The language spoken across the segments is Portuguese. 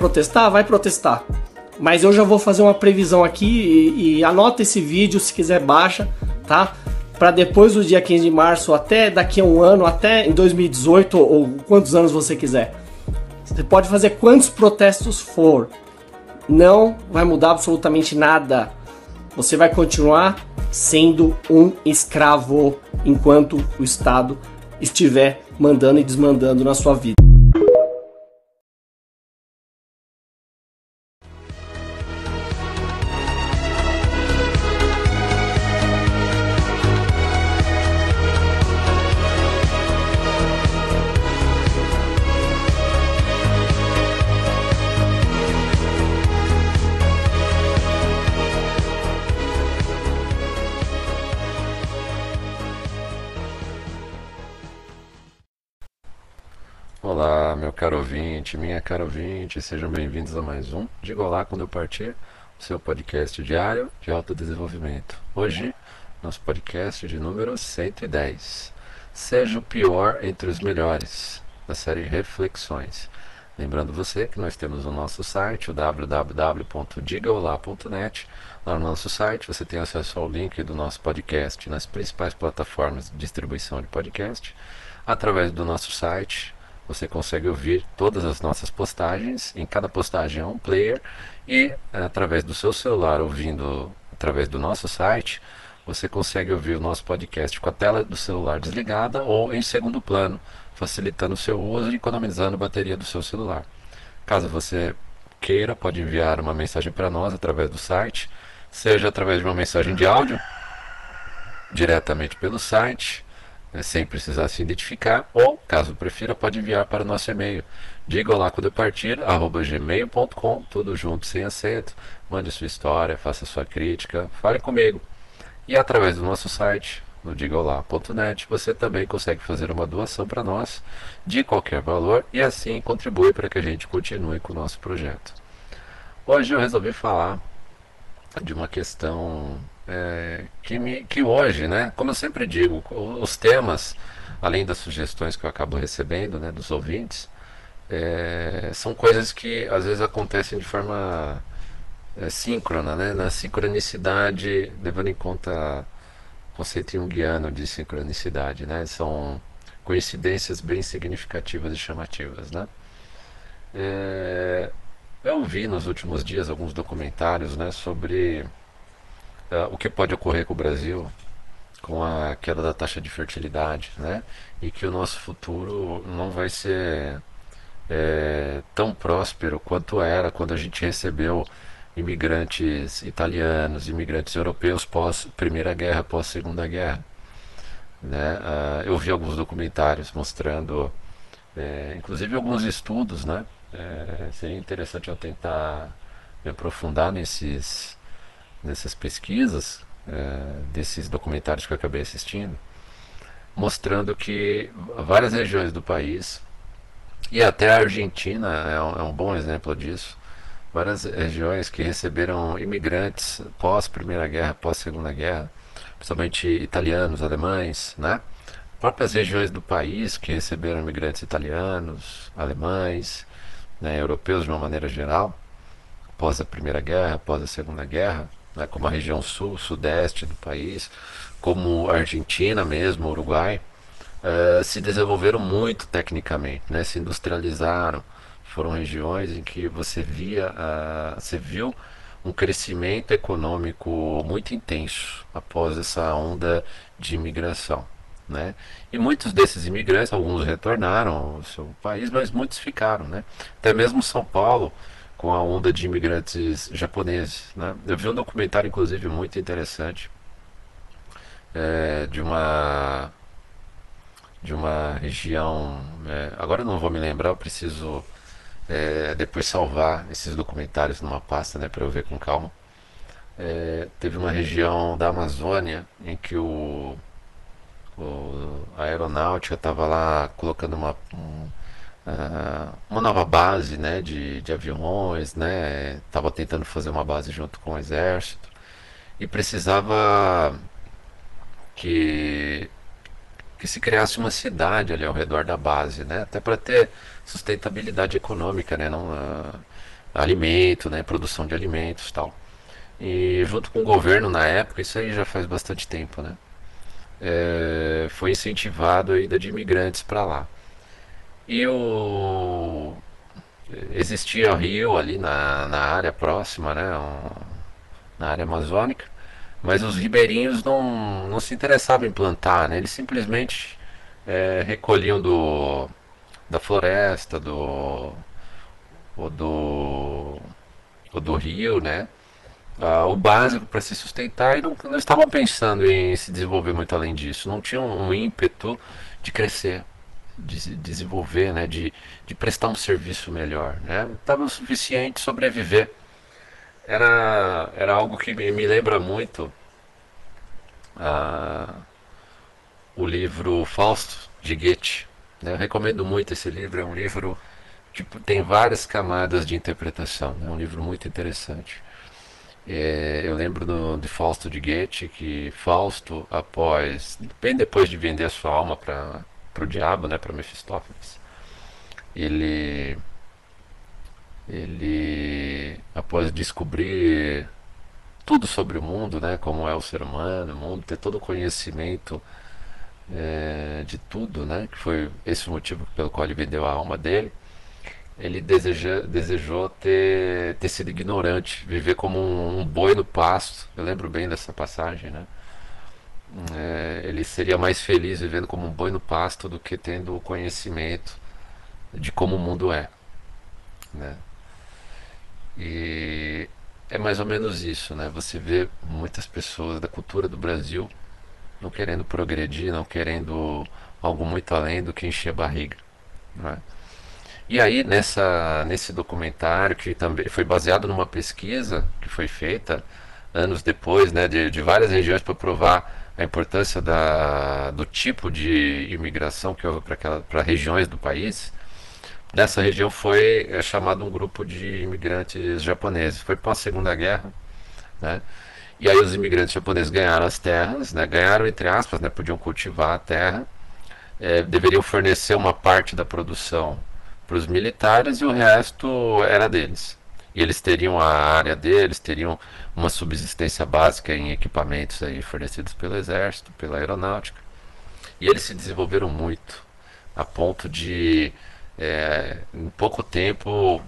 protestar, vai protestar. Mas eu já vou fazer uma previsão aqui e, e anota esse vídeo, se quiser baixa, tá? Para depois do dia 15 de março, até daqui a um ano, até em 2018 ou quantos anos você quiser. Você pode fazer quantos protestos for. Não vai mudar absolutamente nada. Você vai continuar sendo um escravo enquanto o Estado estiver mandando e desmandando na sua vida. Minha cara ouvinte, sejam bem-vindos a mais um Diga Olá Quando Eu Partir, o seu podcast diário de autodesenvolvimento. Hoje, nosso podcast de número 110. Seja o pior entre os melhores, da série Reflexões. Lembrando você que nós temos o nosso site, o www.digaolá.net. Lá no nosso site você tem acesso ao link do nosso podcast nas principais plataformas de distribuição de podcast. Através do nosso site, você consegue ouvir todas as nossas postagens. Em cada postagem é um player e através do seu celular, ouvindo através do nosso site, você consegue ouvir o nosso podcast com a tela do celular desligada ou em segundo plano, facilitando o seu uso e economizando a bateria do seu celular. Caso você queira, pode enviar uma mensagem para nós através do site, seja através de uma mensagem de áudio, diretamente pelo site, né, sem precisar se identificar, ou, caso prefira, pode enviar para o nosso e-mail. Diga olá quando partir, arroba gmail.com, tudo junto, sem acento. Mande sua história, faça sua crítica, fale comigo. E através do nosso site, no digolá.net, você também consegue fazer uma doação para nós, de qualquer valor, e assim contribui para que a gente continue com o nosso projeto. Hoje eu resolvi falar de uma questão é, que, me, que hoje, né, como eu sempre digo, os temas, além das sugestões que eu acabo recebendo né, dos ouvintes, é, são coisas que às vezes acontecem de forma é, síncrona, né, na sincronicidade, levando em conta o conceito junguiano de sincronicidade, né, são coincidências bem significativas e chamativas, né. É, eu vi nos últimos dias alguns documentários né, sobre o que pode ocorrer com o Brasil com a queda da taxa de fertilidade, né? E que o nosso futuro não vai ser é, tão próspero quanto era quando a gente recebeu imigrantes italianos, imigrantes europeus pós Primeira Guerra, pós Segunda Guerra. Né? Uh, eu vi alguns documentários mostrando, é, inclusive alguns estudos, né? É, seria interessante eu tentar me aprofundar nesses nessas pesquisas, é, desses documentários que eu acabei assistindo, mostrando que várias regiões do país, e até a Argentina é um, é um bom exemplo disso, várias regiões que receberam imigrantes pós Primeira Guerra, pós Segunda Guerra, principalmente italianos, alemães, né? Próprias regiões do país que receberam imigrantes italianos, alemães, né, europeus de uma maneira geral, após a Primeira Guerra, após a Segunda Guerra, né, como a região sul, sudeste do país, como Argentina mesmo, Uruguai, uh, se desenvolveram muito tecnicamente, né, se industrializaram. Foram regiões em que você via, uh, você viu um crescimento econômico muito intenso após essa onda de imigração. Né? E muitos desses imigrantes, alguns retornaram ao seu país, mas muitos ficaram. Né? Até mesmo São Paulo, com a onda de imigrantes japoneses. Né? Eu vi um documentário, inclusive, muito interessante é, de uma de uma região. É, agora eu não vou me lembrar, eu preciso é, depois salvar esses documentários numa pasta, né, para eu ver com calma. É, teve uma região da Amazônia em que o, o a aeronáutica estava lá colocando uma, um, uh, uma nova base né, de, de aviões, né, estava tentando fazer uma base junto com o exército e precisava que, que se criasse uma cidade ali ao redor da base, né? Até para ter sustentabilidade econômica, né? Não, uh, alimento, né? Produção de alimentos, tal. E junto com o governo na época, isso aí já faz bastante tempo, né? É, foi incentivado a ida de imigrantes para lá. E o existia rio ali na, na área próxima, né? Um, na área amazônica. Mas os ribeirinhos não, não se interessavam em plantar, né? Eles simplesmente é, recolhiam do, da floresta, do, ou do, ou do rio, né? Ah, o básico para se sustentar e não, não estavam pensando em se desenvolver muito além disso. Não tinham um ímpeto de crescer, de desenvolver, né? de, de prestar um serviço melhor. Né? Estava o suficiente sobreviver era, era algo que me, me lembra muito uh, o livro Fausto de Goethe. Né? Eu recomendo muito esse livro, é um livro tipo, tem várias camadas de interpretação, é um livro muito interessante. É, eu lembro do, de Fausto de Goethe que Fausto, após, bem depois de vender a sua alma para o diabo, né, para Mefistófeles, ele ele após descobrir tudo sobre o mundo, né, como é o ser humano, o mundo, ter todo o conhecimento é, de tudo, né, que foi esse o motivo pelo qual ele vendeu a alma dele, ele deseja, desejou ter, ter sido ignorante, viver como um, um boi no pasto. Eu lembro bem dessa passagem, né? É, ele seria mais feliz vivendo como um boi no pasto do que tendo o conhecimento de como o mundo é, né? E é mais ou menos isso, né? Você vê muitas pessoas da cultura do Brasil não querendo progredir, não querendo algo muito além do que encher a barriga. Né? E aí, nessa, nesse documentário, que também foi baseado numa pesquisa que foi feita anos depois, né, de, de várias regiões para provar a importância da, do tipo de imigração que houve para regiões do país, nessa região foi é, chamado um grupo de imigrantes japoneses. Foi para a Segunda Guerra, né? E aí os imigrantes japoneses ganharam as terras, né? Ganharam entre aspas, né? Podiam cultivar a terra, é, deveriam fornecer uma parte da produção para os militares e o resto era deles. E eles teriam a área deles, teriam uma subsistência básica em equipamentos aí fornecidos pelo exército, pela aeronáutica. E eles se desenvolveram muito, a ponto de é, em pouco tempo,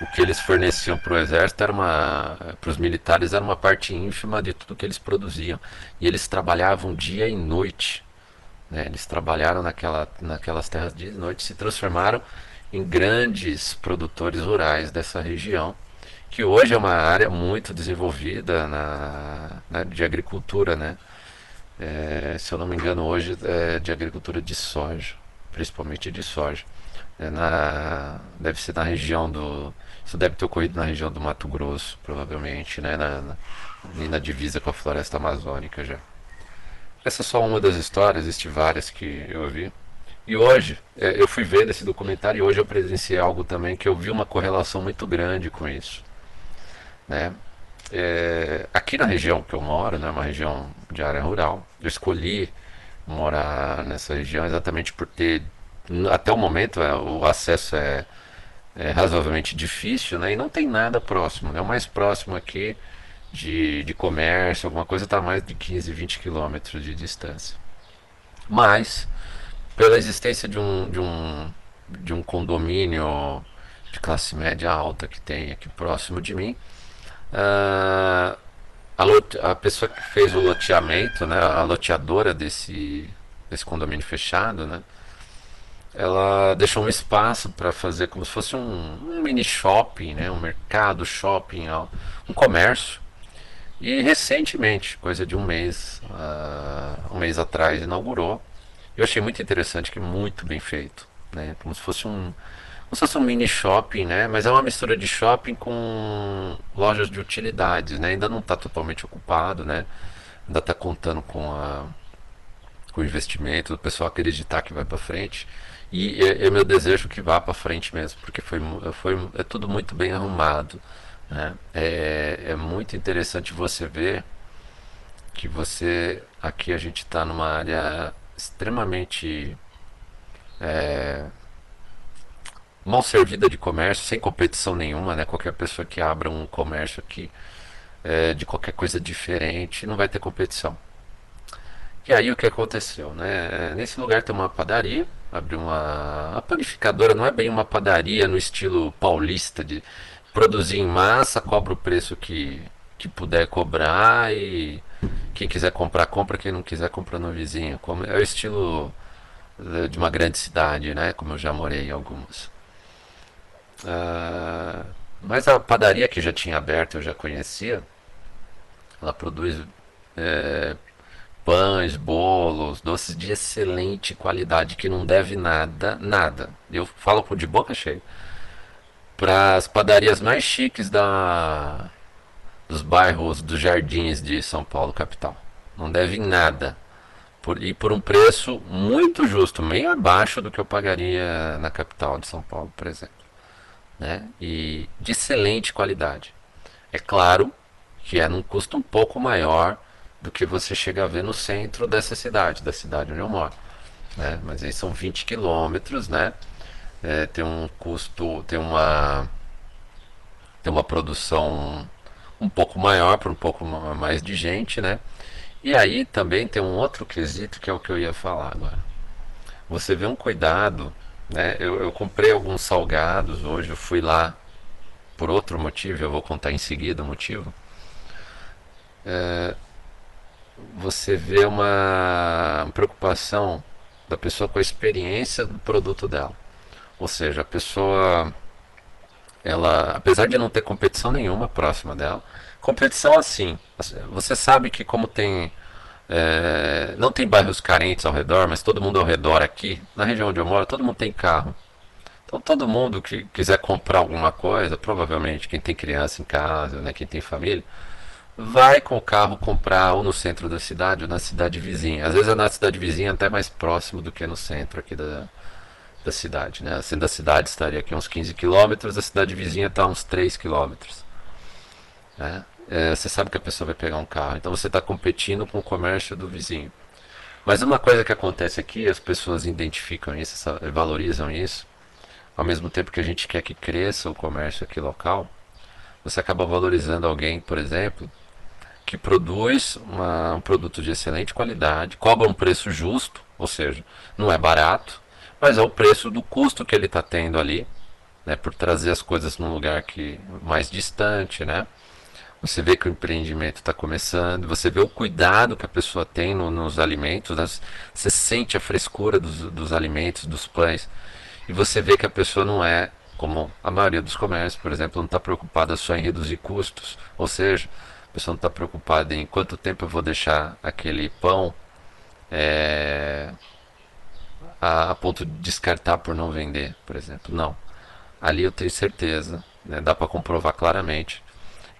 o que eles forneciam para o exército para os militares era uma parte ínfima de tudo que eles produziam. E eles trabalhavam dia e noite. Né? Eles trabalharam naquela, naquelas terras dia e noite, se transformaram em grandes produtores rurais dessa região, que hoje é uma área muito desenvolvida na, na de agricultura, né? É, se eu não me engano, hoje é de agricultura de soja, principalmente de soja. É na, deve ser na região do. Isso deve ter ocorrido na região do Mato Grosso, provavelmente, né? Na, na, na divisa com a floresta amazônica já. Essa é só uma das histórias, existem várias que eu vi. E hoje, é, eu fui ver esse documentário e hoje eu presenciei algo também que eu vi uma correlação muito grande com isso. Né? É, aqui na região que eu moro, né, uma região de área rural, eu escolhi morar nessa região exatamente por ter até o momento é, o acesso é, é, razoavelmente difícil, né? E não tem nada próximo, né? O mais próximo aqui de, de comércio, alguma coisa está mais de 15, 20 quilômetros de distância. Mas, pela existência de um, de um, de um condomínio de classe média alta que tem aqui próximo de mim, uh, a, a pessoa que fez o loteamento, né, a loteadora desse, desse condomínio fechado, né, ela deixou um espaço para fazer como se fosse um, um, mini shopping, né? um mercado, shopping, um comércio. E recentemente, coisa de um mês, uh, um mês atrás, inaugurou. Eu achei muito interessante, que muito bem feito, né? Como se fosse um, como se fosse um mini shopping, né? Mas é uma mistura de shopping com lojas de utilidades, né? Ainda não está totalmente ocupado, né? Ainda está contando com a com o investimento, do pessoal acreditar que vai para frente. E é, é meu desejo que vá para frente mesmo, porque foi, foi é tudo muito bem arrumado. Né? É, é muito interessante você ver que você aqui a gente está numa área extremamente é, mal servida de comércio, sem competição nenhuma, né? Qualquer pessoa que abra um comércio aqui é, de qualquer coisa diferente não vai ter competição. E aí o que aconteceu, né? Nesse lugar tem uma padaria, abriu uma a panificadora, não é bem uma padaria no estilo paulista de produzir em massa, cobra o preço que, que puder cobrar e quem quiser comprar compra, quem não quiser compra no vizinho. Como é o estilo de uma grande cidade, né? Como eu já morei em algumas. Uh, mas a padaria que já tinha aberto, eu já conhecia. Ela produz é, pães, bolos, doces de excelente qualidade que não deve nada, nada. Eu falo de boca cheia. Para as padarias mais chiques da dos bairros dos jardins de São Paulo capital. Não deve nada. Por, e por um preço muito justo, meio abaixo do que eu pagaria na capital de São Paulo, por exemplo. Né? E de excelente qualidade. É claro que é num custo um pouco maior do que você chega a ver no centro dessa cidade, da cidade onde eu moro. Né? Mas aí são 20 quilômetros, né? É, tem um custo, tem uma, tem uma produção um pouco maior para um pouco mais de gente, né? E aí também tem um outro quesito que é o que eu ia falar agora. Você vê um cuidado, né? Eu, eu comprei alguns salgados hoje, eu fui lá por outro motivo, eu vou contar em seguida o motivo. É, você vê uma preocupação da pessoa com a experiência do produto dela. Ou seja, a pessoa, ela, apesar de não ter competição nenhuma próxima dela, competição assim, você sabe que como tem é, não tem bairros carentes ao redor, mas todo mundo ao redor aqui, na região onde eu moro, todo mundo tem carro. Então todo mundo que quiser comprar alguma coisa, provavelmente quem tem criança em casa, né, quem tem família, vai com o carro comprar ou no centro da cidade ou na cidade vizinha. Às vezes é na cidade vizinha até mais próximo do que no centro aqui da, da cidade. Né? O centro da cidade estaria aqui uns 15 quilômetros, a cidade vizinha está uns 3 quilômetros. Né? É, você sabe que a pessoa vai pegar um carro, então você está competindo com o comércio do vizinho. Mas uma coisa que acontece aqui, as pessoas identificam isso, valorizam isso, ao mesmo tempo que a gente quer que cresça o comércio aqui local, você acaba valorizando alguém, por exemplo, que produz uma, um produto de excelente qualidade, cobra um preço justo, ou seja, não é barato, mas é o preço do custo que ele está tendo ali, né, por trazer as coisas num lugar que mais distante, né? Você vê que o empreendimento está começando, você vê o cuidado que a pessoa tem no, nos alimentos, né? você sente a frescura dos, dos alimentos, dos pães, e você vê que a pessoa não é, como a maioria dos comércios, por exemplo, não está preocupada só em reduzir custos, ou seja, a pessoa não está preocupada em quanto tempo eu vou deixar aquele pão é, a, a, ponto de descartar por não vender, por exemplo. Não. Ali eu tenho certeza, né, dá para comprovar claramente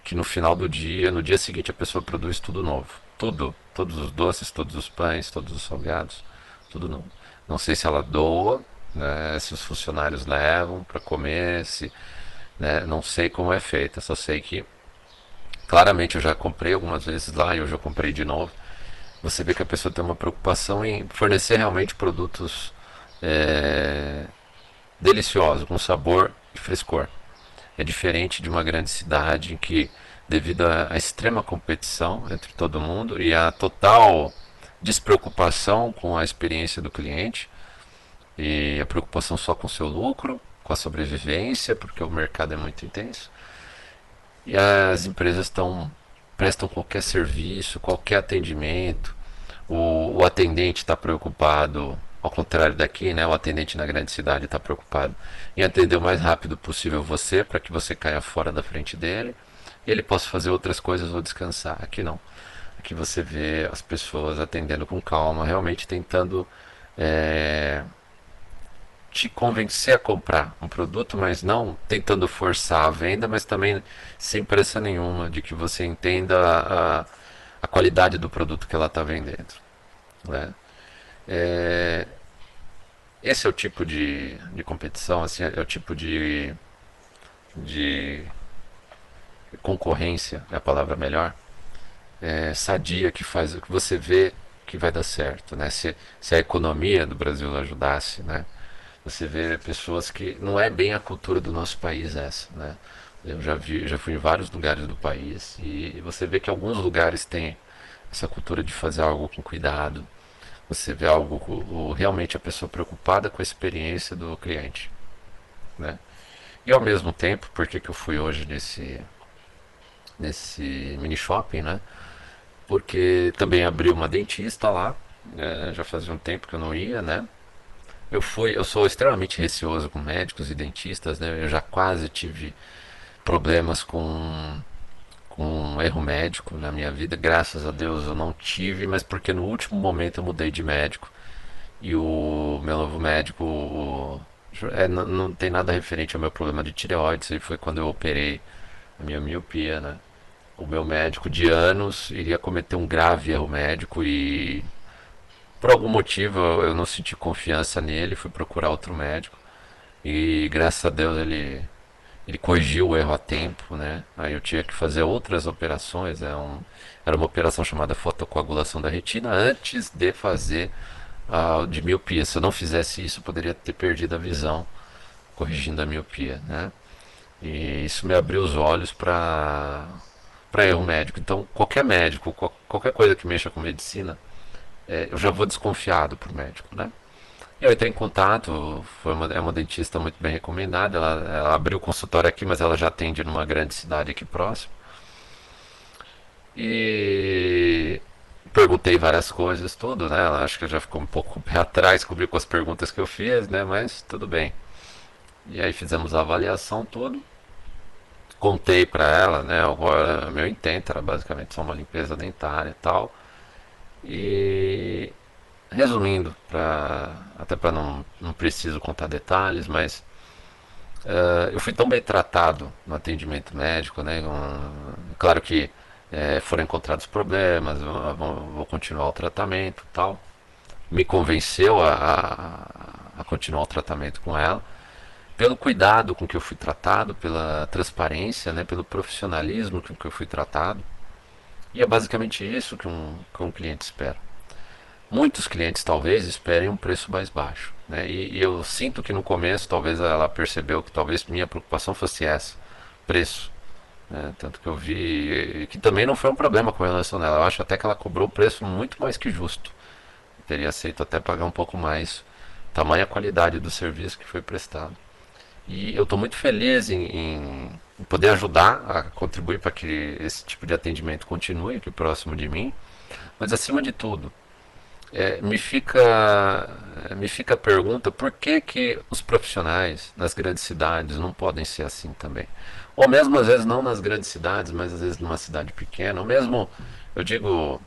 que no final do dia, no dia seguinte, a pessoa produz tudo novo. Tudo. Todos os doces, todos os pães, todos os salgados, tudo novo. Não sei se ela doa, né, se os funcionários levam para comer, se, né, não sei como é feita, só sei que Claramente eu já comprei algumas vezes lá e hoje eu comprei de novo. Você vê que a pessoa tem uma preocupação em fornecer realmente produtos é, deliciosos, com sabor e frescor. É diferente de uma grande cidade em que, devido à extrema competição entre todo mundo e à total despreocupação com a experiência do cliente e a preocupação só com o seu lucro, com a sobrevivência, porque o mercado é muito intenso, e as empresas estão prestam qualquer serviço, qualquer atendimento. O, o atendente está preocupado, ao contrário daqui, né? O atendente na grande cidade está preocupado em atender o mais rápido possível você, para que você caia fora da frente dele ele possa fazer outras coisas ou descansar. Aqui não. Aqui você vê as pessoas atendendo com calma, realmente tentando é, te convencer a comprar um produto, mas não tentando forçar a venda, mas também sem pressa nenhuma de que você entenda a, a qualidade do produto que ela está vendendo. Né? É, esse é o tipo de, de competição, assim, é o tipo de, de concorrência, é a palavra melhor, é, sadia que faz que você vê que vai dar certo, né? Se, se a economia do Brasil ajudasse, né? Você vê pessoas que não é bem a cultura do nosso país essa, né? Eu já vi, já fui em vários lugares do país e você vê que alguns lugares têm essa cultura de fazer algo com cuidado. Você vê algo realmente a pessoa preocupada com a experiência do cliente, né? E ao mesmo tempo, por que eu fui hoje nesse nesse mini shopping, né? Porque também abriu uma dentista lá, é, já fazia um tempo que eu não ia, né? Eu fui, eu sou extremamente receoso com médicos e dentistas, né? Eu já quase tive problemas com um erro médico na minha vida. Graças a Deus eu não tive, mas porque no último momento eu mudei de médico e o meu novo médico é, não, não, tem nada referente ao meu problema de tireoide. Isso foi quando eu operei a minha miopia, né? O meu médico de anos iria cometer um grave erro médico e por algum motivo eu não senti confiança nele, fui procurar outro médico e graças a Deus ele ele corrigiu o erro a tempo, né? Aí eu tinha que fazer outras operações, é um, era uma operação chamada fotocoagulação da retina antes de fazer a de miopia. Se eu não fizesse isso, eu poderia ter perdido a visão corrigindo a miopia, né? E isso me abriu os olhos para para erro médico. Então, qualquer médico, qualquer coisa que mexa com medicina, é, eu já vou desconfiado pro médico, né? Eu entrei em contato, foi uma, é uma dentista muito bem recomendada, ela, ela abriu o consultório aqui, mas ela já atende numa grande cidade aqui próximo. E perguntei várias coisas, tudo, né? Ela acho que já ficou um pouco pé atrás, cobriu com as perguntas que eu fiz, né? Mas tudo bem. E aí fizemos a avaliação tudo. Contei para ela, né? Agora meu intento era basicamente só uma limpeza dentária e tal. E resumindo, pra, até para não, não preciso contar detalhes, mas uh, eu fui tão bem tratado no atendimento médico, né? Um, claro que é, foram encontrados problemas, vou, vou, continuar o tratamento tal. Me convenceu a, a, a, continuar o tratamento com ela, pelo cuidado com que eu fui tratado, pela transparência, né, pelo profissionalismo com que eu fui tratado. E é basicamente isso que um, que um cliente espera. Muitos clientes talvez esperem um preço mais baixo. Né? E, e eu sinto que no começo talvez ela percebeu que talvez minha preocupação fosse essa, preço. Né? Tanto que eu vi que também não foi um problema com relação a ela. Eu acho até que ela cobrou o preço muito mais que justo. Eu teria aceito até pagar um pouco mais, tamanha qualidade do serviço que foi prestado. E eu estou muito feliz em, em, poder ajudar a contribuir para que esse tipo de atendimento continue aqui próximo de mim. Mas acima de tudo, é, me fica me fica a pergunta por que que os profissionais nas grandes cidades não podem ser assim também ou mesmo às vezes não nas grandes cidades mas às vezes numa cidade pequena ou mesmo eu digo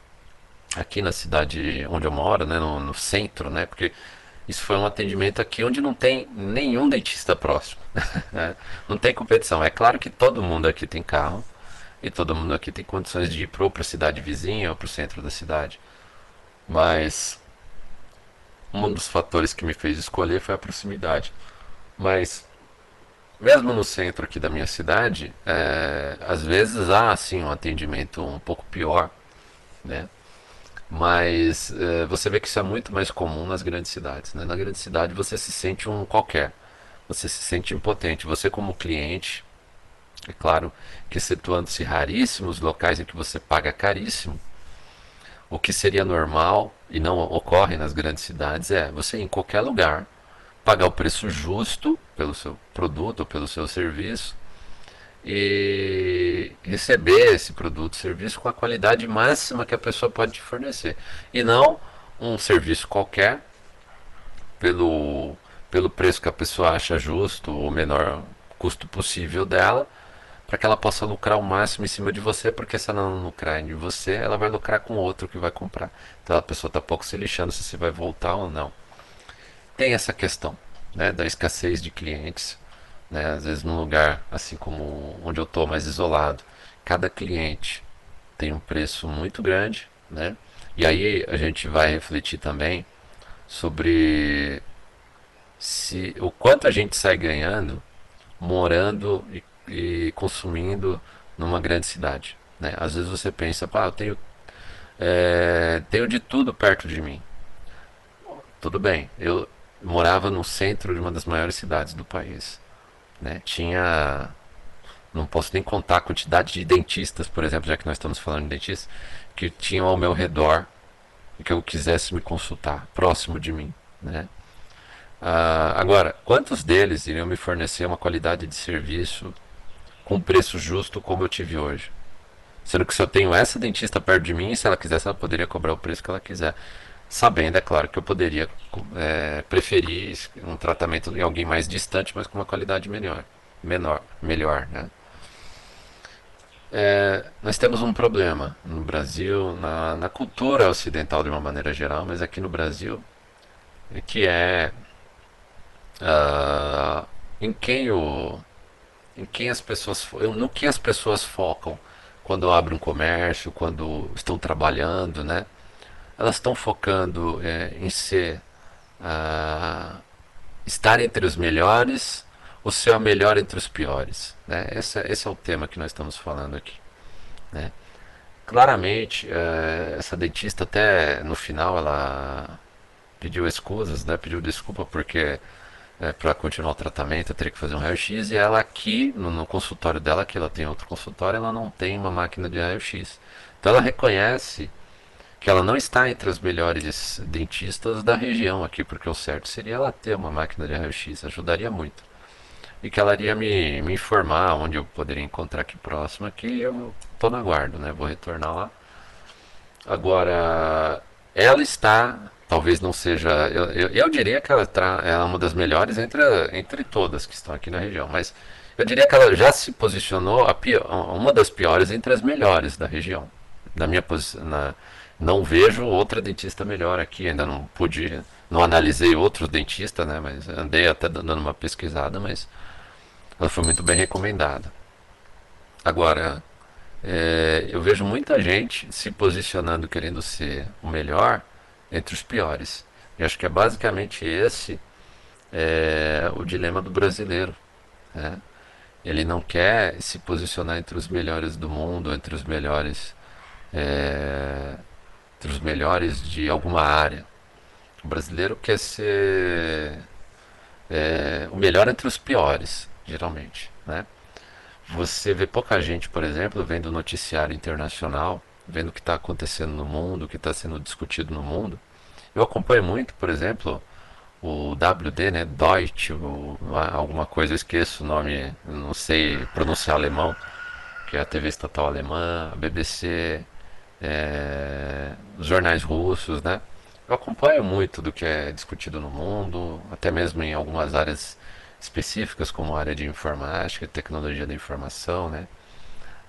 aqui na cidade onde eu moro né no, no centro né porque isso foi um atendimento aqui onde não tem nenhum dentista próximo né? não tem competição é claro que todo mundo aqui tem carro e todo mundo aqui tem condições de ir para a cidade vizinha ou para o centro da cidade mas um dos fatores que me fez escolher foi a proximidade. Mas mesmo no centro aqui da minha cidade, é, às vezes há assim um atendimento um pouco pior, né? Mas é, você vê que isso é muito mais comum nas grandes cidades. Né? Na grande cidade você se sente um qualquer, você se sente impotente. Você como cliente, é claro que excetuando-se raríssimos locais em que você paga caríssimo, o que seria normal e não ocorre nas grandes cidades é você em qualquer lugar pagar o preço justo pelo seu produto ou pelo seu serviço e receber esse produto, serviço com a qualidade máxima que a pessoa pode te fornecer e não um serviço qualquer pelo pelo preço que a pessoa acha justo ou menor custo possível dela para que ela possa lucrar o máximo em cima de você, porque se ela não lucrar de você, ela vai lucrar com outro que vai comprar. Então a pessoa está pouco se lixando se você vai voltar ou não. Tem essa questão né, da escassez de clientes. Né, às vezes num lugar assim como onde eu estou mais isolado, cada cliente tem um preço muito grande, né? E aí a gente vai refletir também sobre se o quanto a gente sai ganhando morando e e consumindo numa grande cidade. Né? Às vezes você pensa, ah, eu tenho É, tenho de tudo perto de mim. Tudo bem, eu morava no centro de uma das maiores cidades do país. Né? Tinha. Não posso nem contar a quantidade de dentistas, por exemplo, já que nós estamos falando de dentistas, que tinham ao meu redor que eu quisesse me consultar, próximo de mim. Né? Ah, agora, quantos deles iriam me fornecer uma qualidade de serviço com preço justo como eu tive hoje? Sendo que se eu tenho essa dentista perto de mim, se ela quisesse, ela poderia cobrar o preço que ela quiser. Sabendo, é claro, que eu poderia é, preferir um tratamento em alguém mais distante, mas com uma qualidade melhor. Menor, melhor, né? É, nós temos um problema no Brasil, na, na, cultura ocidental de uma maneira geral, mas aqui no Brasil, que é uh, em quem o, em quem as pessoas, no que as pessoas focam quando abrem um comércio, quando estão trabalhando, né? Elas estão focando é, em ser, uh, estar entre os melhores ou ser a melhor entre os piores, né? Esse, esse é o tema que nós estamos falando aqui, né? Claramente, uh, essa dentista até no final ela pediu escusas, né? Pediu desculpa porque é, para continuar o tratamento, eu teria que fazer um raio-x. E ela aqui, no, no, consultório dela, que ela tem outro consultório, ela não tem uma máquina de raio-x. Então ela reconhece que ela não está entre os melhores dentistas da região aqui, porque o certo seria ela ter uma máquina de raio-x, ajudaria muito. E que ela iria me, me informar onde eu poderia encontrar aqui próximo, aqui eu estou na guarda, né? Vou retornar lá. Agora, ela está talvez não seja. Eu, eu, eu diria que ela é uma das melhores entre, entre todas que estão aqui na região, mas eu diria que ela já se posicionou a pior, uma das piores entre as melhores da região. Na minha posição. Não vejo outra dentista melhor aqui, ainda não pude. Não analisei outros dentistas, né? Mas andei até dando uma pesquisada, mas ela foi muito bem recomendada. Agora, é, eu vejo muita gente se posicionando querendo ser o melhor entre os piores. E acho que é basicamente esse é, o dilema do brasileiro. Né? Ele não quer se posicionar entre os melhores do mundo, entre os melhores, é, entre os melhores de alguma área. O brasileiro quer ser é, o melhor entre os piores, geralmente. Né? Você vê pouca gente, por exemplo, vendo noticiário internacional vendo o que está acontecendo no mundo, o que está sendo discutido no mundo. Eu acompanho muito, por exemplo, o WD, né, Deutsche, alguma coisa, esqueço o nome, não sei pronunciar alemão, que é a TV estatal alemã, a BBC, é, os jornais russos, né? Eu acompanho muito do que é discutido no mundo, até mesmo em algumas áreas específicas, como a área de informática, tecnologia da informação, né?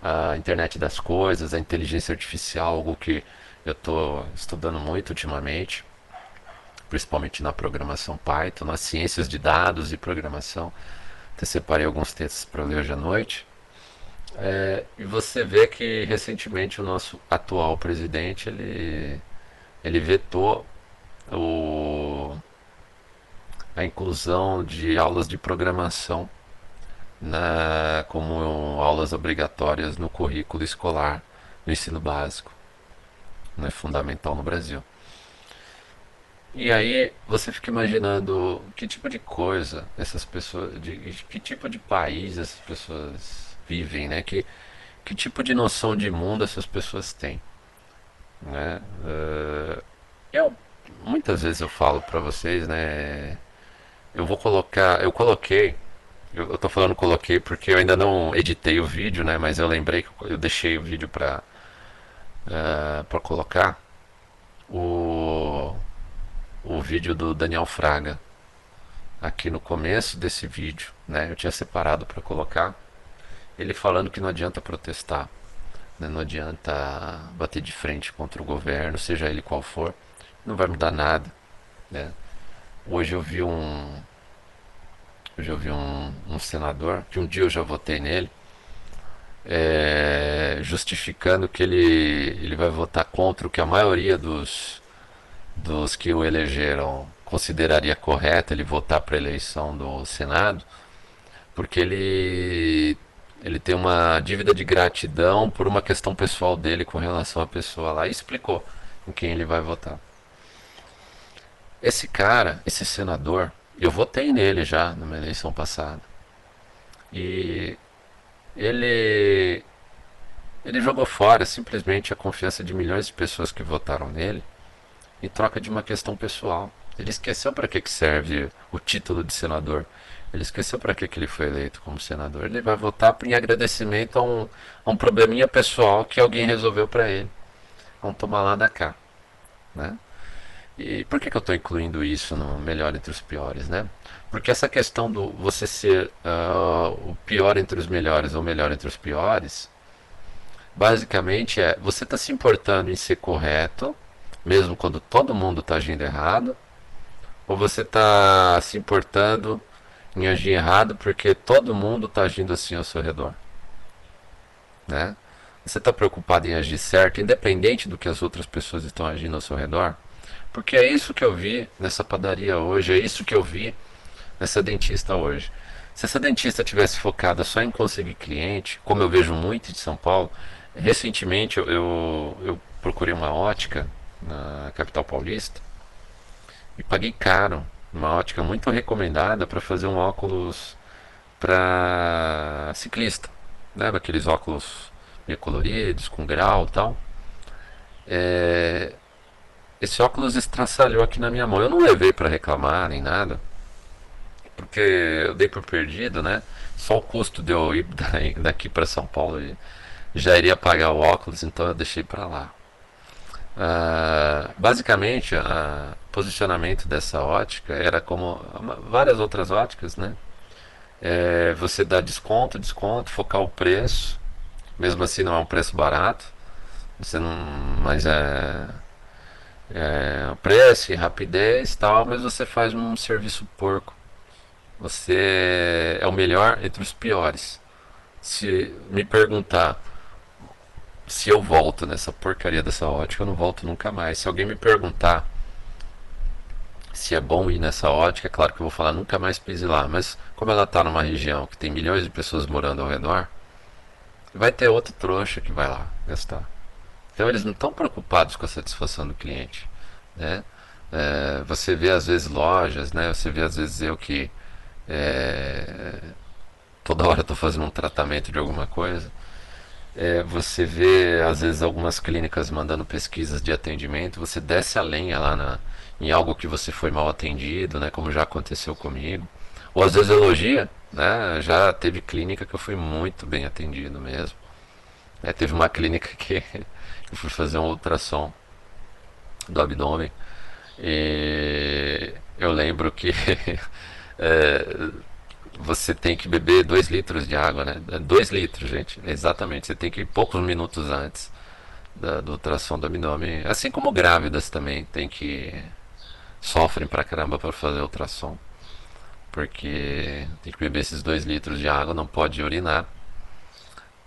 a internet das coisas, a inteligência artificial, algo que eu estou estudando muito ultimamente, principalmente na programação Python, nas ciências de dados e programação. Até separei alguns textos para ler hoje à noite. É, e você vê que recentemente o nosso atual presidente ele, ele vetou o, a inclusão de aulas de programação na, como aulas obrigatórias no currículo escolar no ensino básico. Não é fundamental no Brasil. E aí você fica imaginando que tipo de coisa essas pessoas, de, de que tipo de país essas pessoas vivem, né? Que, que tipo de noção de mundo essas pessoas têm, né? Uh, eu muitas vezes eu falo para vocês, né? Eu vou colocar, eu coloquei eu, eu tô falando coloquei porque eu ainda não editei o vídeo, né? Mas eu lembrei que eu deixei o vídeo pra, uh, pra colocar o, o vídeo do Daniel Fraga aqui no começo desse vídeo, né? Eu tinha separado para colocar ele falando que não adianta protestar, né? não adianta bater de frente contra o governo, seja ele qual for, não vai mudar nada, né? Hoje eu vi um eu já ouvi um, um senador, que um dia eu já votei nele, é, justificando que ele, ele vai votar contra o que a maioria dos, dos que o elegeram consideraria correto ele votar para a eleição do Senado, porque ele ele tem uma dívida de gratidão por uma questão pessoal dele com relação à pessoa lá. E explicou em quem ele vai votar. Esse cara, esse senador, eu votei nele já numa eleição passada. E ele ele jogou fora simplesmente a confiança de milhões de pessoas que votaram nele em troca de uma questão pessoal. Ele esqueceu para que, que serve o título de senador. Ele esqueceu para que, que ele foi eleito como senador. Ele vai votar em agradecimento a um, a um probleminha pessoal que alguém resolveu para ele. Vamos tomar lá da cá. Né? E por que, que eu estou incluindo isso no melhor entre os piores? Né? Porque essa questão do você ser uh, o pior entre os melhores ou melhor entre os piores, basicamente é você está se importando em ser correto, mesmo quando todo mundo está agindo errado, ou você está se importando em agir errado porque todo mundo está agindo assim ao seu redor. Né? Você está preocupado em agir certo, independente do que as outras pessoas estão agindo ao seu redor? Porque é isso que eu vi nessa padaria hoje, é isso que eu vi nessa dentista hoje. Se essa dentista tivesse focada só em conseguir cliente, como eu vejo muito de São Paulo, recentemente eu, eu, eu procurei uma ótica na capital paulista e paguei caro uma ótica muito recomendada para fazer um óculos para ciclista, né? Aqueles óculos meio coloridos, com grau e tal. É... Esse óculos estraçalhou aqui na minha mão. Eu não levei para reclamar nem nada, porque eu dei por perdido, né? Só o custo de eu ir daqui para São Paulo já iria pagar o óculos, então eu deixei para lá. Uh, basicamente, o posicionamento dessa ótica era como várias outras óticas, né? É, você dá desconto, desconto, focar o preço, mesmo assim não é um preço barato, você não, mas é, é preço e rapidez tal, mas você faz um serviço porco. Você é o melhor entre os piores. Se me perguntar se eu volto nessa porcaria dessa ótica, eu não volto nunca mais. Se alguém me perguntar se é bom ir nessa ótica, é claro que eu vou falar nunca mais pise lá. Mas como ela está numa região que tem milhões de pessoas morando ao redor, vai ter outro trouxa que vai lá gastar. Então eles não estão preocupados com a satisfação do cliente. Né? É, você vê às vezes lojas, né? você vê às vezes eu que é, toda hora estou fazendo um tratamento de alguma coisa é, você vê, às vezes, algumas clínicas mandando pesquisas de atendimento, você desce a lenha lá na, em algo que você foi mal atendido, né, como já aconteceu comigo. Ou às vezes elogia, né, já teve clínica que eu fui muito bem atendido mesmo. É, teve uma clínica que eu fui fazer um ultrassom do abdômen e eu lembro que é, você tem que beber 2 litros de água, né? 2 litros, gente. Exatamente. Você tem que ir poucos minutos antes da, do ultrassom do abdômen. Assim como grávidas também tem que. sofrem pra caramba para fazer ultrassom. Porque tem que beber esses 2 litros de água, não pode urinar.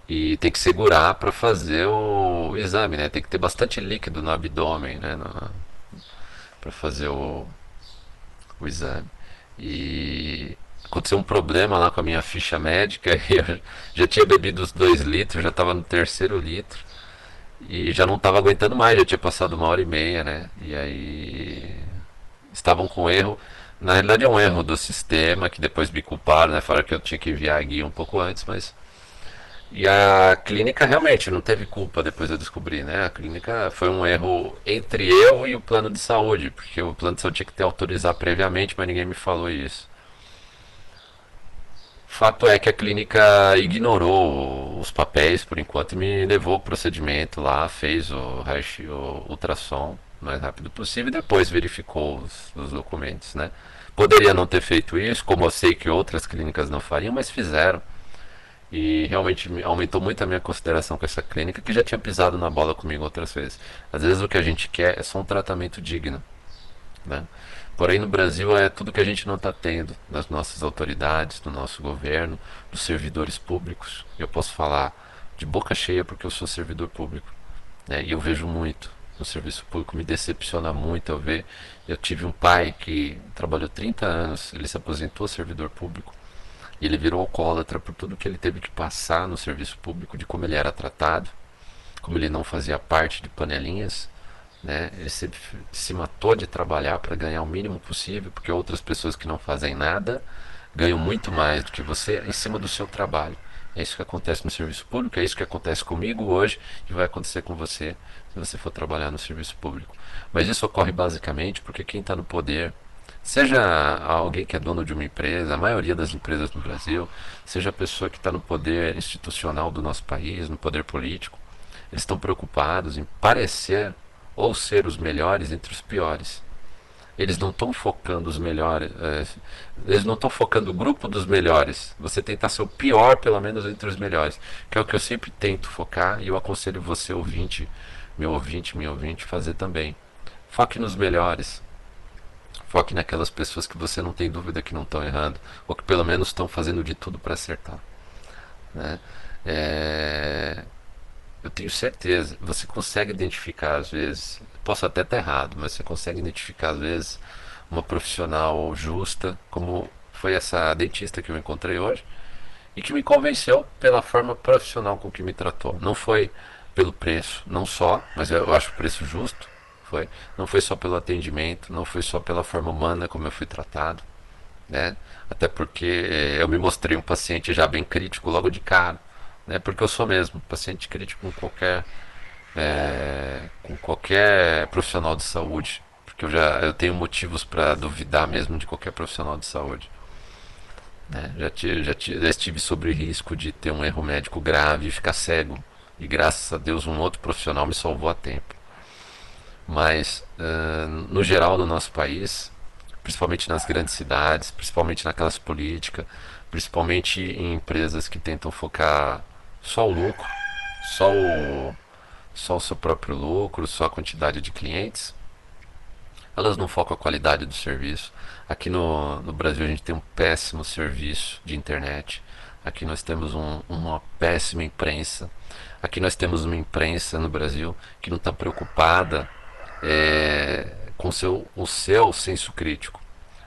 E tem que segurar para fazer o exame, né? Tem que ter bastante líquido no abdômen, né? Para fazer o, o exame. E aconteceu um problema lá com a minha ficha médica e eu já tinha bebido os dois litros, já estava no terceiro litro e já não estava aguentando mais, já tinha passado uma hora e meia, né? E aí estavam com erro. Na realidade é um erro do sistema que depois me culparam, né? Falaram que eu tinha que enviar a guia um pouco antes, mas. E a clínica realmente não teve culpa depois eu descobri, né? A clínica foi um erro entre eu e o plano de saúde, porque o plano de saúde tinha que ter autorizado previamente, mas ninguém me falou isso. Fato é que a clínica ignorou os papéis por enquanto e me levou o procedimento lá, fez o, o ultrassom o mais rápido possível e depois verificou os, os, documentos, né? Poderia não ter feito isso, como eu sei que outras clínicas não fariam, mas fizeram. E realmente aumentou muito a minha consideração com essa clínica, que já tinha pisado na bola comigo outras vezes. Às vezes o que a gente quer é só um tratamento digno, né? Porém, no Brasil é tudo que a gente não está tendo das nossas autoridades, do nosso governo, dos servidores públicos. Eu posso falar de boca cheia porque eu sou servidor público. Né? E eu vejo muito no serviço público, me decepciona muito eu ver. Eu tive um pai que trabalhou 30 anos, ele se aposentou servidor público. Ele virou alcoólatra por tudo que ele teve que passar no serviço público, de como ele era tratado, como ele não fazia parte de panelinhas. Né? Ele se, se matou de trabalhar para ganhar o mínimo possível, porque outras pessoas que não fazem nada ganham muito mais do que você em cima do seu trabalho. É isso que acontece no serviço público, é isso que acontece comigo hoje e vai acontecer com você se você for trabalhar no serviço público. Mas isso ocorre basicamente porque quem está no poder, seja alguém que é dono de uma empresa, a maioria das empresas no Brasil, seja a pessoa que está no poder institucional do nosso país, no poder político, eles estão preocupados em parecer ou ser os melhores entre os piores. Eles não estão focando os melhores. É, eles não estão focando o grupo dos melhores. Você tentar ser o pior, pelo menos, entre os melhores. Que é o que eu sempre tento focar e eu aconselho você, ouvinte, meu ouvinte, minha ouvinte, fazer também. Foque nos melhores. Foque naquelas pessoas que você não tem dúvida que não estão errando. Ou que pelo menos estão fazendo de tudo para acertar. Né? É, eu tenho certeza. Você consegue identificar às vezes posso até estar errado, mas você consegue identificar às vezes uma profissional justa, como foi essa dentista que eu encontrei hoje, e que me convenceu pela forma profissional com que me tratou. Não foi pelo preço, não só, mas eu acho o preço justo. Foi, não foi só pelo atendimento, não foi só pela forma humana como eu fui tratado, né? Até porque eh, eu me mostrei um paciente já bem crítico logo de cara, né? Porque eu sou mesmo, paciente crítico com qualquer é, com qualquer profissional de saúde, porque eu já eu tenho motivos para duvidar mesmo de qualquer profissional de saúde. Né? Já, tive, já, tive, já estive sobre risco de ter um erro médico grave e ficar cego, e graças a Deus um outro profissional me salvou a tempo. Mas, uh, no geral, no nosso país, principalmente nas grandes cidades, principalmente naquelas políticas, principalmente em empresas que tentam focar só o lucro, só o, só o seu próprio lucro, só a quantidade de clientes. Elas não focam a qualidade do serviço. Aqui no, no Brasil a gente tem um péssimo serviço de internet. Aqui nós temos um, uma péssima imprensa. Aqui nós temos uma imprensa no Brasil que não está preocupada é, com seu, o seu senso crítico.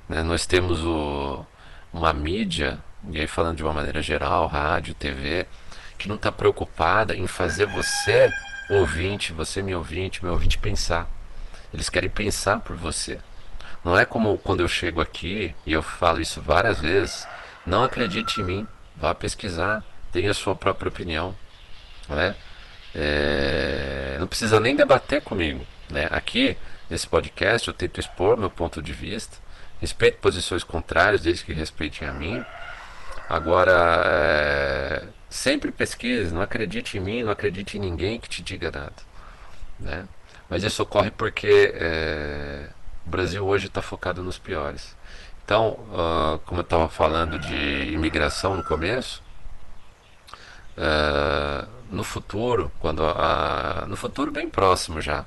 Né? Nós temos o, uma mídia, e aí falando de uma maneira geral, rádio, TV, que não está preocupada em fazer você ouvinte, você me ouvinte, meu ouvinte pensar. Eles querem pensar por você. Não é como quando eu chego aqui e eu falo isso várias vezes. Não acredite em mim, vá pesquisar, tenha a sua própria opinião. Não, é? É, não precisa nem debater comigo. Né? Aqui, nesse podcast, eu tento expor meu ponto de vista. Respeito posições contrárias, desde que respeitem a mim. Agora, é, Sempre pesquise, não acredite em mim, não acredite em ninguém que te diga nada. Né? Mas isso ocorre porque é, o Brasil hoje está focado nos piores. Então, uh, como eu estava falando de imigração no começo, uh, no futuro, quando a, no futuro bem próximo já,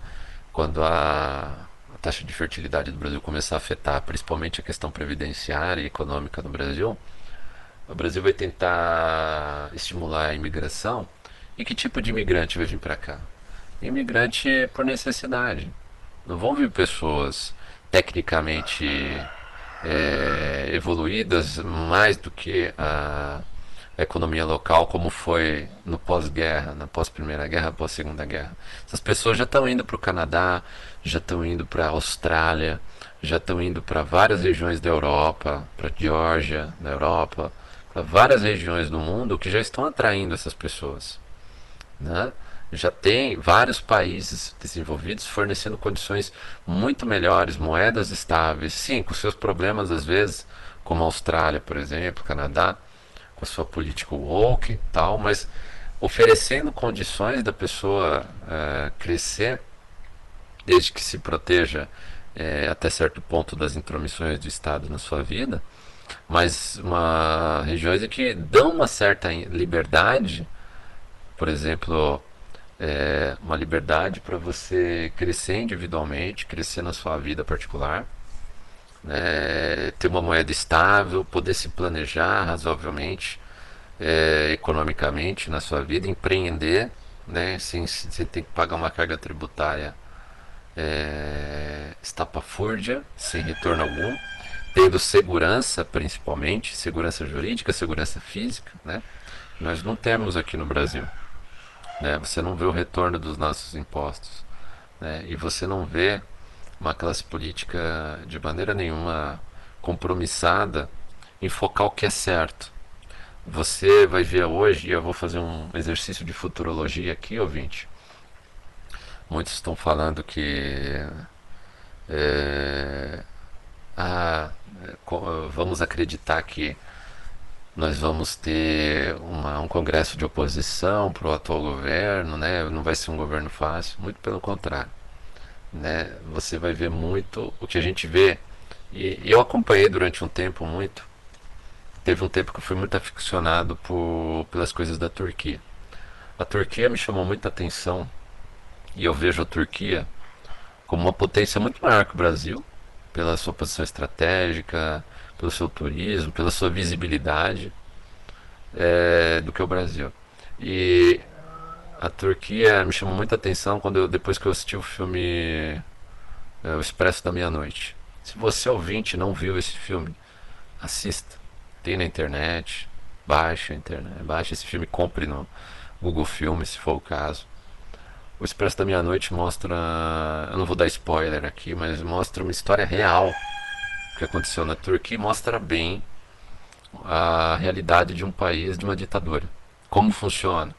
quando a, a taxa de fertilidade do Brasil começar a afetar principalmente a questão previdenciária e econômica no Brasil, o Brasil vai tentar estimular a imigração. E que tipo de imigrante vai vir para cá? Imigrante por necessidade. Não vão vir pessoas tecnicamente é, evoluídas mais do que a, a, economia local, como foi no pós-guerra, na pós-primeira guerra, pós-segunda guerra. Essas pessoas já estão indo para o Canadá, já estão indo para a Austrália, já estão indo para várias regiões da Europa, para Geórgia, na Europa, várias regiões do mundo que já estão atraindo essas pessoas. Né? Já tem vários países desenvolvidos fornecendo condições muito melhores, moedas estáveis, sim, com seus problemas às vezes, como a Austrália, por exemplo, Canadá, com a sua política woke tal, mas oferecendo condições da pessoa é, crescer, desde que se proteja é, até certo ponto das intromissões do Estado na sua vida, mas uma regiões que dão uma certa liberdade, por exemplo, é, uma liberdade para você crescer individualmente, crescer na sua vida particular, né, ter uma moeda estável, poder se planejar razoavelmente, é, economicamente na sua vida, empreender, né, sem, sem ter que pagar uma carga tributária é, estapafúrdia, sem retorno algum tendo segurança, principalmente, segurança jurídica, segurança física, né? Nós não temos aqui no Brasil. Né? Você não vê o retorno dos nossos impostos. Né? E você não vê uma classe política de maneira nenhuma compromissada em focar o que é certo. Você vai ver hoje, e eu vou fazer um exercício de futurologia aqui, ouvinte. Muitos estão falando que é, vamos acreditar que nós vamos ter uma, um congresso de oposição para o atual governo, né? não vai ser um governo fácil, muito pelo contrário. Né? Você vai ver muito o que a gente vê, e eu acompanhei durante um tempo muito. Teve um tempo que eu fui muito aficionado por, pelas coisas da Turquia. A Turquia me chamou muita atenção e eu vejo a Turquia como uma potência muito maior que o Brasil, pela sua posição estratégica, pelo seu turismo, pela sua visibilidade é, do que o Brasil. E a Turquia me chamou muita atenção quando eu, depois que eu assisti o filme é, O Expresso da Meia-Noite. Se você ouvinte não viu esse filme, assista. Tem na internet, baixe a internet, baixe esse filme, compre no Google Filmes, se for o caso. O Expresso da Meia-Noite mostra. Eu não vou dar spoiler aqui, mas mostra uma história real que aconteceu na Turquia e mostra bem a realidade de um país, de uma ditadura. Como funciona,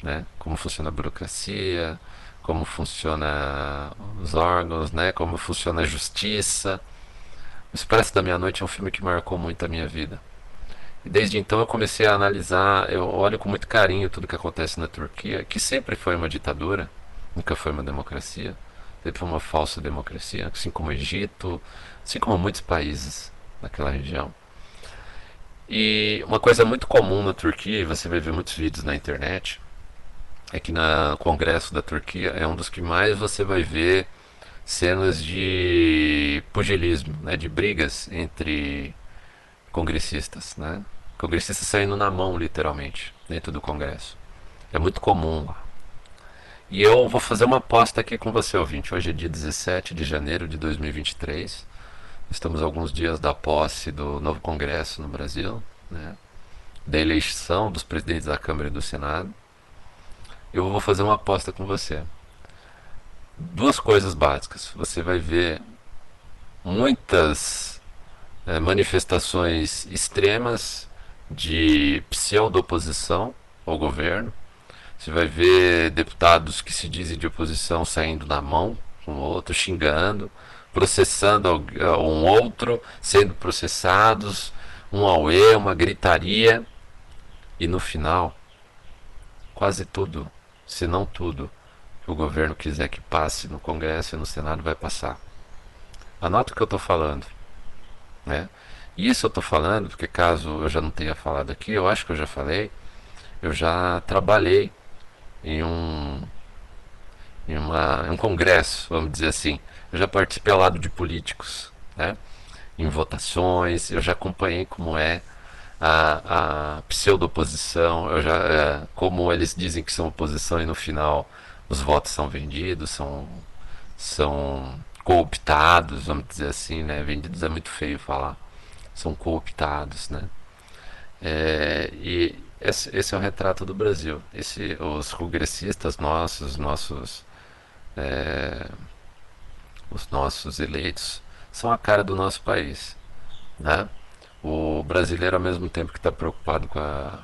né? Como funciona a burocracia, como funciona os órgãos, né? Como funciona a justiça. O Expresso da Meia-Noite é um filme que marcou muito a minha vida. Desde então eu comecei a analisar, eu olho com muito carinho tudo que acontece na Turquia, que sempre foi uma ditadura, nunca foi uma democracia, sempre foi uma falsa democracia, assim como o Egito, assim como muitos países naquela região. E uma coisa muito comum na Turquia, e você vai ver muitos vídeos na internet, é que no Congresso da Turquia é um dos que mais você vai ver cenas de pugilismo, né, de brigas entre congressistas, né? Congressistas saindo na mão, literalmente, dentro do Congresso. É muito comum lá. E eu vou fazer uma aposta aqui com você, ouvinte. Hoje é dia 17 de janeiro de 2023. Estamos alguns dias da posse do novo Congresso no Brasil, né? da eleição dos presidentes da Câmara e do Senado. Eu vou fazer uma aposta com você. Duas coisas básicas. Você vai ver muitas é, manifestações extremas de pseudo-oposição ao governo. Você vai ver deputados que se dizem de oposição saindo na mão um outro, xingando, processando um outro, sendo processados, um auê, uma gritaria. E no final, quase tudo, se não tudo, que o governo quiser que passe no Congresso e no Senado vai passar. Anota o que eu estou falando. Né? Isso eu estou falando porque caso eu já não tenha falado aqui, eu acho que eu já falei, eu já trabalhei em um em, uma, um congresso, vamos dizer assim. Eu já participei ao lado de políticos, né? em votações, eu já acompanhei como é a, a pseudo-oposição, eu já, é, como eles dizem que são oposição e no final os votos são vendidos, são, são cooptados, vamos dizer assim, né? Vendidos é muito feio falar são cooptados, né? É, e esse, esse, é o retrato do Brasil. Esse, os congressistas nossos, nossos, é, os nossos eleitos, são a cara do nosso país, né? O brasileiro, ao mesmo tempo que está preocupado com a,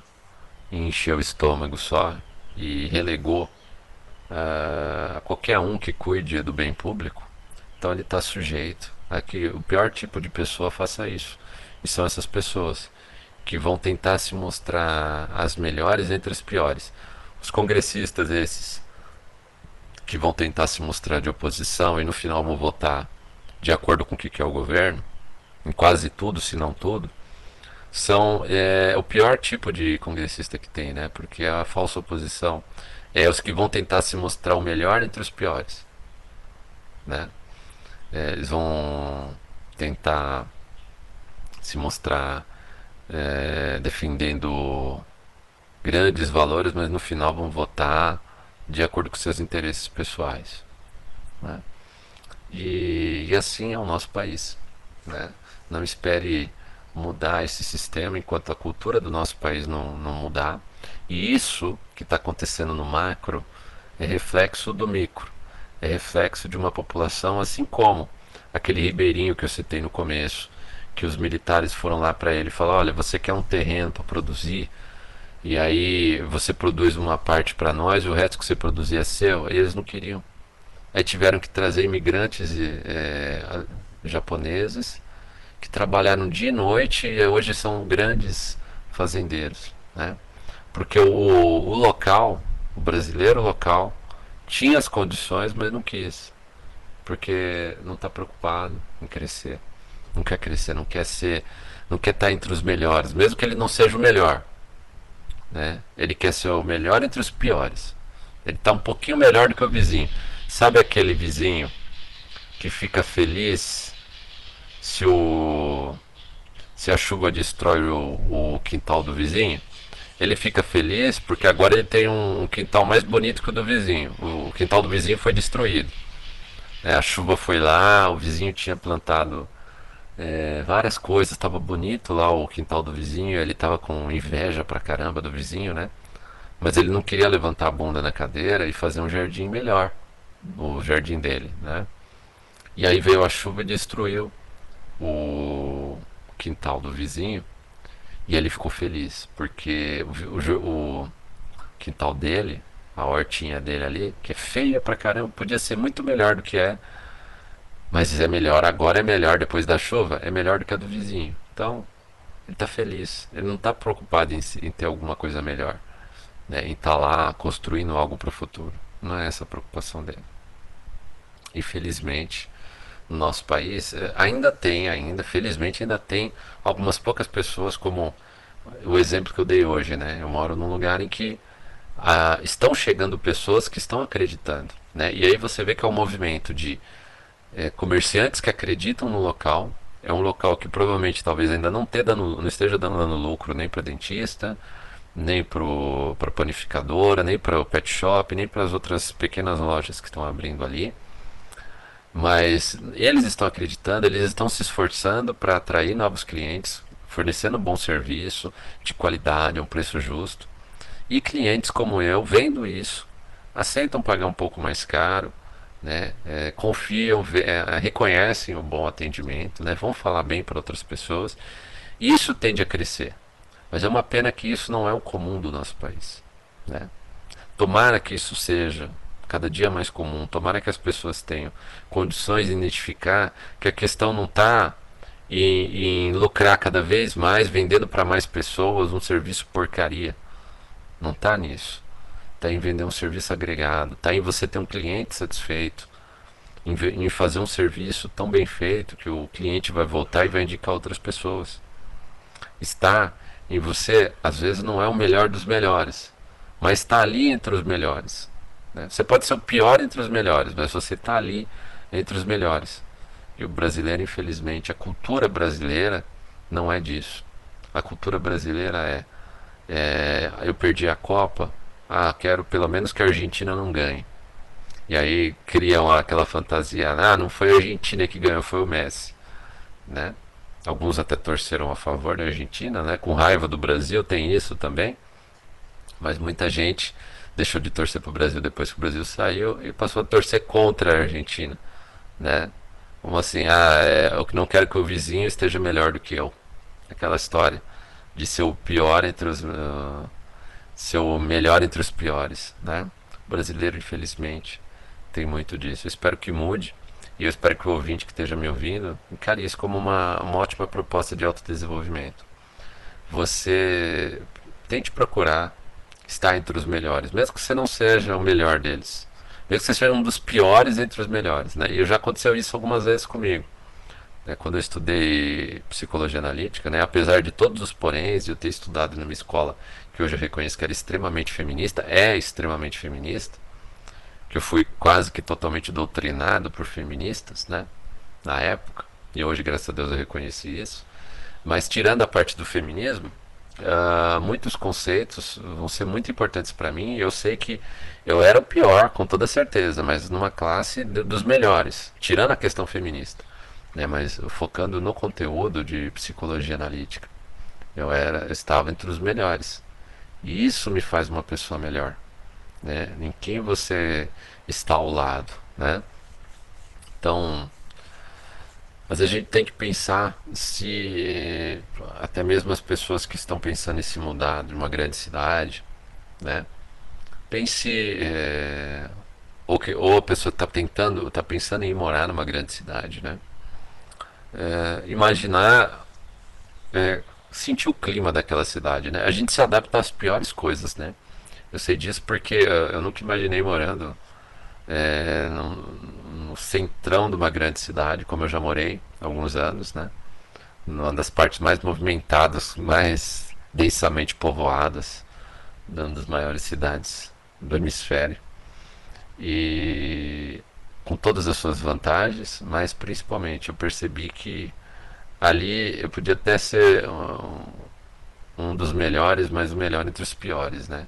encher o estômago só e relegou uh, a qualquer um que cuide do bem público, então ele está sujeito a que o pior tipo de pessoa faça isso. E são essas pessoas que vão tentar se mostrar as melhores entre as piores. Os congressistas esses que vão tentar se mostrar de oposição e no final vão votar de acordo com o que é o governo, em quase tudo, se não tudo, são é, o pior tipo de congressista que tem, né? Porque a falsa oposição é os que vão tentar se mostrar o melhor entre os piores, né? É, eles vão tentar se mostrar é, defendendo grandes valores, mas no final vão votar de acordo com seus interesses pessoais. Né? E, e, assim é o nosso país. Né? Não espere mudar esse sistema enquanto a cultura do nosso país não, não mudar. E isso que está acontecendo no macro é reflexo do micro, é reflexo de uma população assim como aquele ribeirinho que eu citei no começo, que os militares foram lá para ele falaram: olha, você quer um terreno para produzir? E aí você produz uma parte para nós e o resto que você produzir é seu. E eles não queriam. Aí tiveram que trazer imigrantes é, japoneses que trabalharam dia e noite e hoje são grandes fazendeiros, né? Porque o, o local, o brasileiro local, tinha as condições, mas não quis. Porque não está preocupado em crescer. Não quer crescer, não quer ser, não quer estar tá entre os melhores, mesmo que ele não seja o melhor. Né? Ele quer ser o melhor entre os piores. Ele está um pouquinho melhor do que o vizinho. Sabe aquele vizinho que fica feliz se o se a chuva destrói o, o quintal do vizinho, ele fica feliz porque agora ele tem um, quintal mais bonito que o do vizinho. O quintal do vizinho foi destruído. É, a chuva foi lá, o vizinho tinha plantado é, várias coisas, estava bonito lá o quintal do vizinho, ele estava com inveja pra caramba do vizinho, né? Mas ele não queria levantar a bunda na cadeira e fazer um jardim melhor, o jardim dele, né? E aí veio a chuva e destruiu o quintal do vizinho e ele ficou feliz, porque o, o, o quintal dele, a hortinha dele ali, que é feia pra caramba, podia ser muito melhor do que é, mas é melhor, agora é melhor depois da chuva, é melhor do que a do vizinho. Então, ele tá feliz, ele não tá preocupado em, em ter alguma coisa melhor, né, em estar tá lá construindo algo para o futuro. Não é essa a preocupação dele. Infelizmente, no nosso país, eh, ainda tem, ainda, felizmente ainda tem algumas poucas pessoas como o exemplo que eu dei hoje, né? Eu moro num lugar em que ah, estão chegando pessoas que estão acreditando, né? E aí você vê que é um movimento de é, comerciantes que acreditam no local. É um local que provavelmente talvez ainda não, dando, não esteja dando lucro nem para dentista, nem para panificadora, nem para o pet shop, nem para as outras pequenas lojas que estão abrindo ali. Mas eles estão acreditando, eles estão se esforçando para atrair novos clientes, fornecendo bom serviço, de qualidade, a um preço justo. E clientes como eu, vendo isso, aceitam pagar um pouco mais caro, né? É, confiam, é, reconhecem o bom atendimento, né? vão falar bem para outras pessoas. Isso tende a crescer. Mas é uma pena que isso não é o comum do nosso país. Né? Tomara que isso seja cada dia mais comum. Tomara que as pessoas tenham condições de identificar que a questão não está em, em, lucrar cada vez mais, vendendo para mais pessoas um serviço porcaria. Não está nisso. Está em vender um serviço agregado. Está em você ter um cliente satisfeito. Em, em fazer um serviço tão bem feito que o cliente vai voltar e vai indicar outras pessoas. Está em você, às vezes não é o melhor dos melhores, mas está ali entre os melhores. Né? Você pode ser o pior entre os melhores, mas você está ali entre os melhores. E o brasileiro, infelizmente, a cultura brasileira não é disso. A cultura brasileira é, é eu perdi a Copa, ah, quero pelo menos que a Argentina não ganhe. E aí criam aquela fantasia, ah, não foi a Argentina que ganhou, foi o Messi, né? Alguns até torceram a favor da Argentina, né? Com raiva do Brasil, tem isso também. Mas muita gente deixou de torcer para o Brasil depois que o Brasil saiu e passou a torcer contra a Argentina, né? Como assim, ah, é, eu não quero que o vizinho esteja melhor do que eu. Aquela história de ser o pior entre os uh, ser o melhor entre os piores, né? O brasileiro, infelizmente, tem muito disso. Eu espero que mude. E eu espero que o ouvinte que esteja me ouvindo encare isso como uma, uma ótima proposta de autodesenvolvimento. Você tente procurar estar entre os melhores, mesmo que você não seja o melhor deles, mesmo que você seja um dos piores entre os melhores, né? E já aconteceu isso algumas vezes comigo, né? Quando eu estudei psicologia analítica, né? Apesar de todos os poréns, de eu ter estudado numa escola que hoje eu reconheço que era extremamente feminista, é extremamente feminista, que eu fui quase que totalmente doutrinado por feministas, né? Na época, e hoje, graças a Deus, eu reconheci isso. Mas tirando a parte do feminismo, Uh, muitos conceitos vão ser muito importantes para mim. Eu sei que eu era o pior, com toda certeza, mas numa classe dos melhores, tirando a questão feminista. Né, mas focando no conteúdo de psicologia analítica. Eu era, eu estava entre os melhores. E isso me faz uma pessoa melhor, né? Em quem você está ao lado, né? Então, mas a gente tem que pensar se até mesmo as pessoas que estão pensando em se mudar de uma grande cidade, né? Pense é, ou, que, ou a pessoa está tentando, está pensando em morar numa grande cidade, né? É, imaginar, é, sentir o clima daquela cidade, né? A gente se adapta às piores coisas, né? Eu sei disso porque eu nunca imaginei morando é, no, no, centrão de uma grande cidade, como eu já morei há alguns anos, né? Numa das partes mais movimentadas, mais densamente povoadas, uma das maiores cidades do hemisfério. E com todas as suas vantagens, mas principalmente eu percebi que ali eu podia até ser um, um dos melhores, mas o melhor entre os piores, né?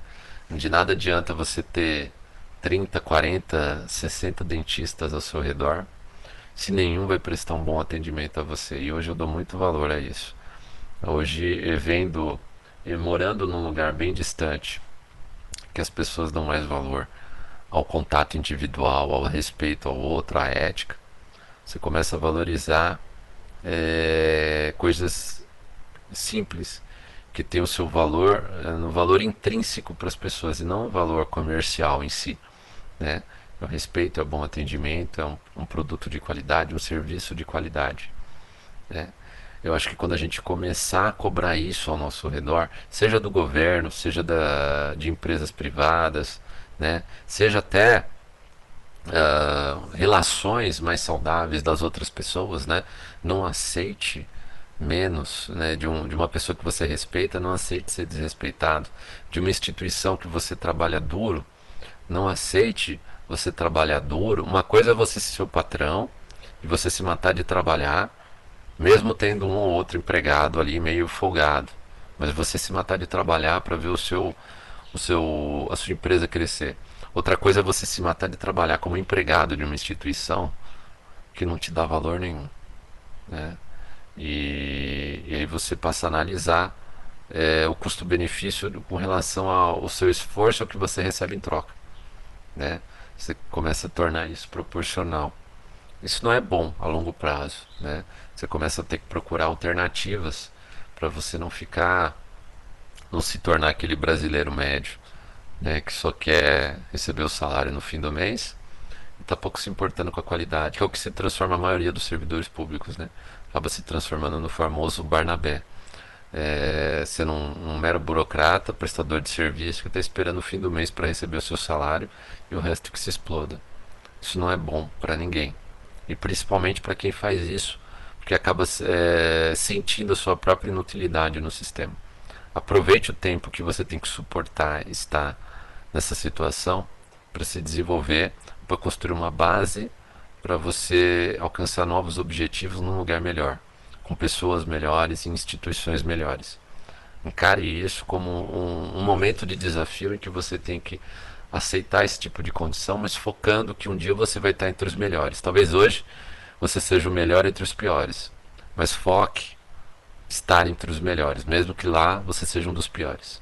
De nada adianta você ter 30, 40, 60 dentistas ao seu redor, se nenhum vai prestar um bom atendimento a você. E hoje eu dou muito valor a isso. Hoje, vendo e morando num lugar bem distante, que as pessoas dão mais valor ao contato individual, ao respeito ao outro, à ética, você começa a valorizar é, coisas simples que tem o seu valor, é, no valor intrínseco para as pessoas e não o valor comercial em si né? O respeito, é bom atendimento, é um, um produto de qualidade, um serviço de qualidade. Né? Eu acho que quando a gente começar a cobrar isso ao nosso redor, seja do governo, seja da, de empresas privadas, né? seja até uh, relações mais saudáveis das outras pessoas, né? não aceite menos né, de, um, de uma pessoa que você respeita, não aceite ser desrespeitado. De uma instituição que você trabalha duro, não aceite você trabalhar duro. Uma coisa é você ser seu patrão e você se matar de trabalhar, mesmo tendo um ou outro empregado ali meio folgado. Mas você se matar de trabalhar para ver o seu, o seu, a sua empresa crescer. Outra coisa é você se matar de trabalhar como empregado de uma instituição que não te dá valor nenhum. Né? E, e aí você passa a analisar é, o custo-benefício com relação ao seu esforço ao que você recebe em troca né? Você começa a tornar isso proporcional. Isso não é bom a longo prazo, né? Você começa a ter que procurar alternativas para você não ficar, não se tornar aquele brasileiro médio, né? Que só quer receber o salário no fim do mês e está pouco se importando com a qualidade, que é o que se transforma a maioria dos servidores públicos, né? Acaba se transformando no famoso Barnabé é, sendo um, um, mero burocrata, prestador de serviço, que está esperando o fim do mês para receber o seu salário e o resto que se exploda. Isso não é bom para ninguém. E principalmente para quem faz isso, porque acaba é, sentindo a sua própria inutilidade no sistema. Aproveite o tempo que você tem que suportar estar nessa situação para se desenvolver, para construir uma base para você alcançar novos objetivos num lugar melhor com pessoas melhores e instituições melhores. Encare isso como um, um, momento de desafio em que você tem que aceitar esse tipo de condição, mas focando que um dia você vai estar entre os melhores. Talvez hoje você seja o melhor entre os piores, mas foque estar entre os melhores, mesmo que lá você seja um dos piores.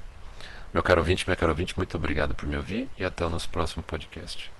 Meu caro ouvinte, minha caro ouvinte, muito obrigado por me ouvir e até o nosso próximo podcast.